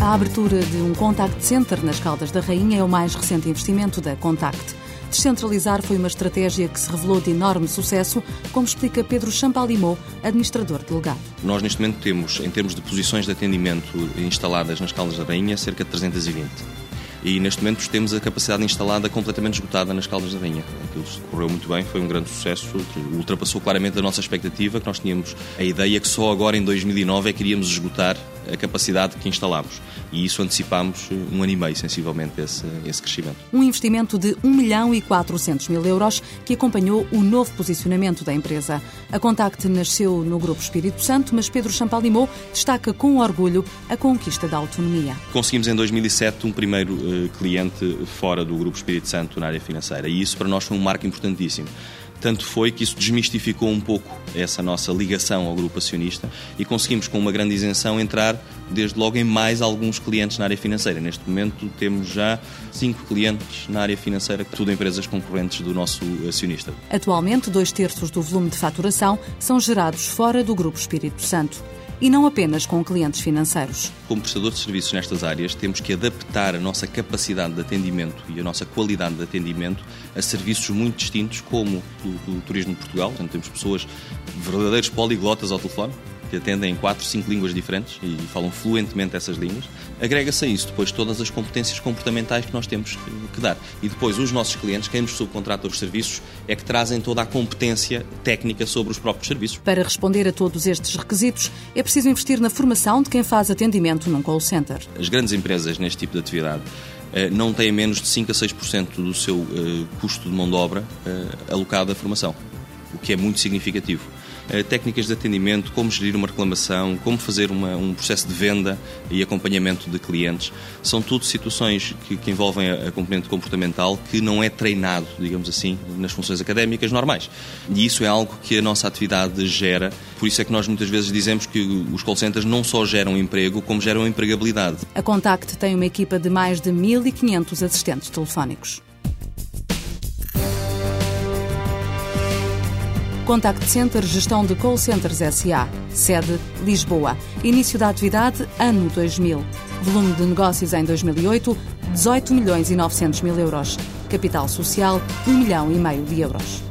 A abertura de um contact center nas Caldas da Rainha é o mais recente investimento da Contact. Descentralizar foi uma estratégia que se revelou de enorme sucesso, como explica Pedro Champalimau, administrador delegado. Nós, neste momento, temos, em termos de posições de atendimento instaladas nas Caldas da Rainha, cerca de 320 e neste momento temos a capacidade instalada completamente esgotada nas Caldas da Rainha. Aquilo correu muito bem, foi um grande sucesso, ultrapassou claramente a nossa expectativa, que nós tínhamos a ideia que só agora em 2009 é que iríamos esgotar a capacidade que instalámos. E isso antecipámos um ano e meio, sensivelmente, esse, esse crescimento. Um investimento de 1 milhão e 400 mil euros que acompanhou o novo posicionamento da empresa. A Contact nasceu no Grupo Espírito Santo, mas Pedro Champalimau destaca com orgulho a conquista da autonomia. Conseguimos em 2007 um primeiro uh, cliente fora do Grupo Espírito Santo na área financeira e isso para nós foi um marco importantíssimo. Tanto foi que isso desmistificou um pouco essa nossa ligação ao grupo acionista e conseguimos, com uma grande isenção, entrar desde logo em mais alguns clientes na área financeira. Neste momento temos já cinco clientes na área financeira, tudo empresas concorrentes do nosso acionista. Atualmente, dois terços do volume de faturação são gerados fora do Grupo Espírito Santo e não apenas com clientes financeiros. Como prestador de serviços nestas áreas, temos que adaptar a nossa capacidade de atendimento e a nossa qualidade de atendimento a serviços muito distintos, como o do turismo de Portugal. Portanto, temos pessoas verdadeiros poliglotas ao telefone, que atendem em quatro, cinco línguas diferentes e falam fluentemente essas línguas. Agrega-se a isso depois todas as competências comportamentais que nós temos que dar. E depois os nossos clientes, quem nos subcontrata os serviços, é que trazem toda a competência técnica sobre os próprios serviços. Para responder a todos estes requisitos, é preciso investir na formação de quem faz atendimento num call center. As grandes empresas neste tipo de atividade eh, não têm menos de 5 a 6% do seu eh, custo de mão de obra eh, alocado à formação, o que é muito significativo. Eh, técnicas de atendimento, como gerir uma reclamação, como fazer uma, um processo de venda e acompanhamento de clientes. São tudo situações que, que envolvem a, a, componente comportamental que não é treinado, digamos assim, nas funções académicas normais. E isso é algo que a nossa atividade gera. Por isso é que nós muitas vezes dizemos que os call centers não só geram emprego, como geram empregabilidade. A Contact tem uma equipa de mais de 1.500 assistentes telefónicos. Contact Center Gestão de Call Centers SA. Sede Lisboa. Início da atividade ano 2000. Volume de negócios em 2008 18 milhões e 900 mil euros. Capital social 1 milhão e meio de euros.